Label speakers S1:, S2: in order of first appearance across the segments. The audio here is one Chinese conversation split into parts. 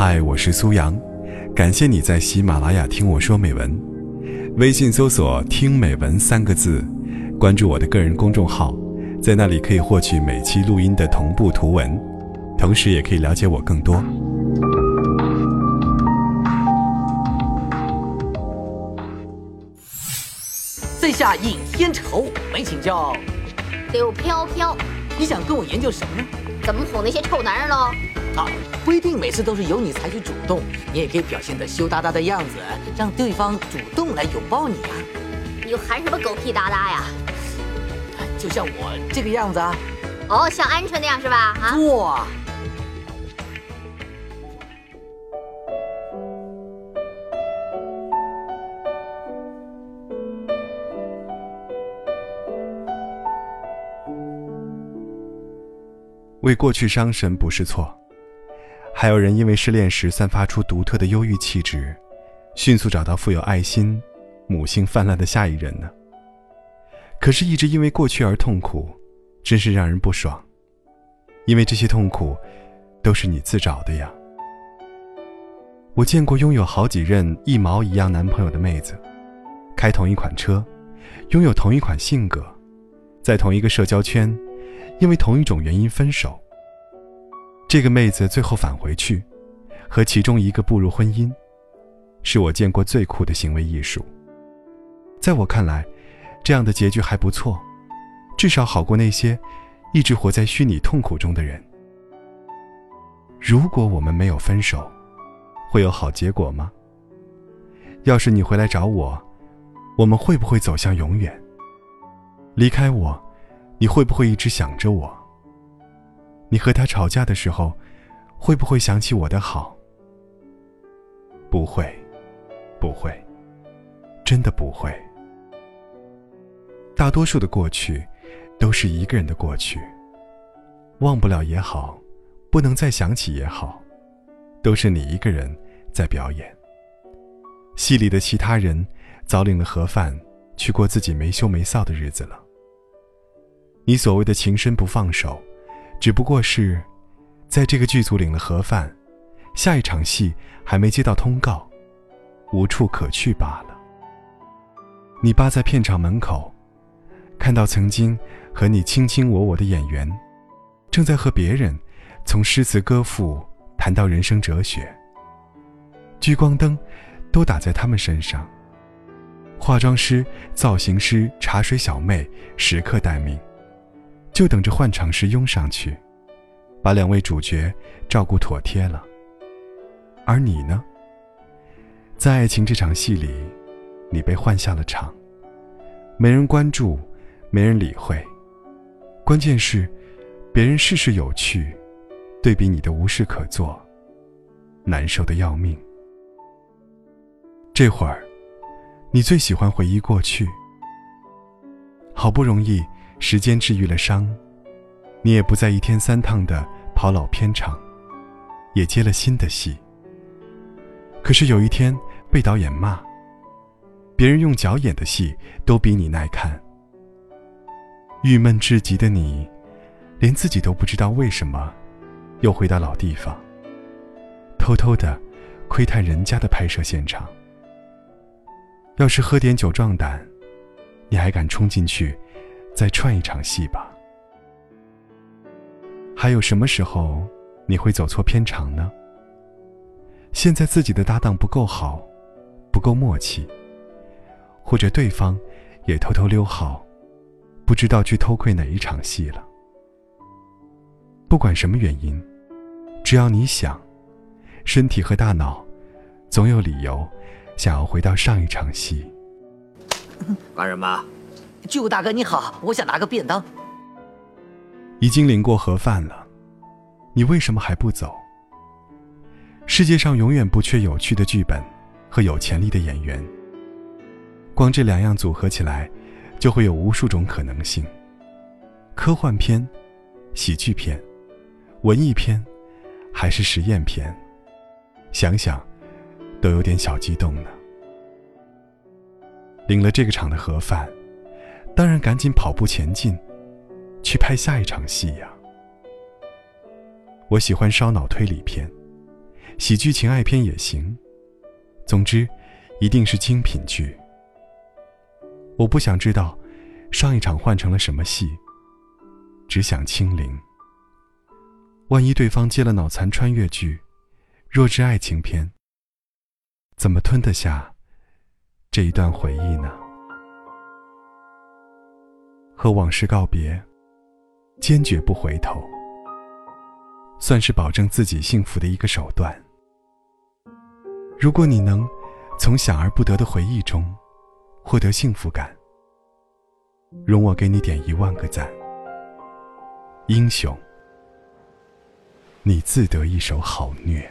S1: 嗨，我是苏阳，感谢你在喜马拉雅听我说美文。微信搜索“听美文”三个字，关注我的个人公众号，在那里可以获取每期录音的同步图文，同时也可以了解我更多。
S2: 在下尹天仇，没请教。
S3: 柳飘飘，
S2: 你想跟我研究什么呢？
S3: 怎么哄那些臭男人喽？
S2: 啊，不一定每次都是由你采取主动，你也可以表现得羞答答的样子，让对方主动来拥抱你啊。
S3: 你又喊什么狗屁哒哒呀？
S2: 就像我这个样子啊。
S3: 哦，像鹌鹑那样是吧？
S2: 啊。哇。
S1: 为过去伤神不是错，还有人因为失恋时散发出独特的忧郁气质，迅速找到富有爱心、母性泛滥的下一任呢。可是，一直因为过去而痛苦，真是让人不爽。因为这些痛苦，都是你自找的呀。我见过拥有好几任一毛一样男朋友的妹子，开同一款车，拥有同一款性格，在同一个社交圈。因为同一种原因分手，这个妹子最后返回去，和其中一个步入婚姻，是我见过最酷的行为艺术。在我看来，这样的结局还不错，至少好过那些一直活在虚拟痛苦中的人。如果我们没有分手，会有好结果吗？要是你回来找我，我们会不会走向永远？离开我？你会不会一直想着我？你和他吵架的时候，会不会想起我的好？不会，不会，真的不会。大多数的过去，都是一个人的过去。忘不了也好，不能再想起也好，都是你一个人在表演。戏里的其他人，早领了盒饭，去过自己没羞没臊的日子了。你所谓的情深不放手，只不过是，在这个剧组领了盒饭，下一场戏还没接到通告，无处可去罢了。你扒在片场门口，看到曾经和你卿卿我我的演员，正在和别人从诗词歌赋谈到人生哲学。聚光灯都打在他们身上，化妆师、造型师、茶水小妹时刻待命。就等着换场时拥上去，把两位主角照顾妥帖了。而你呢，在爱情这场戏里，你被换下了场，没人关注，没人理会。关键是，别人事事有趣，对比你的无事可做，难受的要命。这会儿，你最喜欢回忆过去，好不容易。时间治愈了伤，你也不再一天三趟的跑老片场，也接了新的戏。可是有一天被导演骂，别人用脚演的戏都比你耐看。郁闷至极的你，连自己都不知道为什么，又回到老地方，偷偷的窥探人家的拍摄现场。要是喝点酒壮胆，你还敢冲进去？再串一场戏吧。还有什么时候你会走错片场呢？现在自己的搭档不够好，不够默契，或者对方也偷偷溜号，不知道去偷窥哪一场戏了。不管什么原因，只要你想，身体和大脑总有理由想要回到上一场戏。
S2: 干什么？巨物大哥你好，我想拿个便当。
S1: 已经领过盒饭了，你为什么还不走？世界上永远不缺有趣的剧本和有潜力的演员。光这两样组合起来，就会有无数种可能性：科幻片、喜剧片、文艺片，还是实验片？想想，都有点小激动呢。领了这个场的盒饭。当然，赶紧跑步前进，去拍下一场戏呀！我喜欢烧脑推理片，喜剧情爱片也行。总之，一定是精品剧。我不想知道上一场换成了什么戏，只想清零。万一对方接了脑残穿越剧、弱智爱情片，怎么吞得下这一段回忆呢？和往事告别，坚决不回头，算是保证自己幸福的一个手段。如果你能从想而不得的回忆中获得幸福感，容我给你点一万个赞。英雄，你自得一手好虐。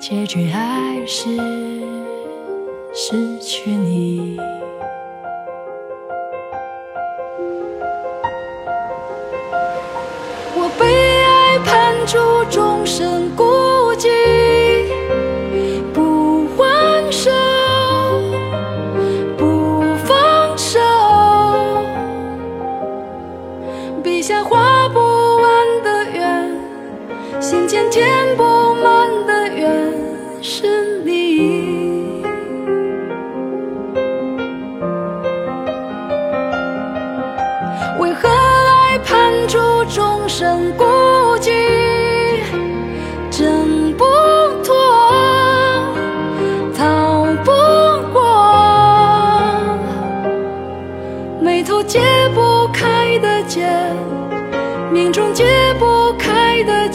S4: 结局还是失去你。我被爱判处终身孤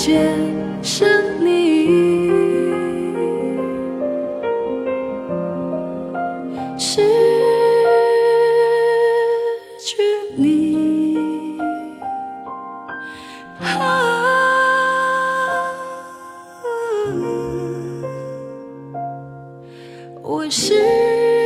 S4: 开的结，是你。失去你，啊，我是。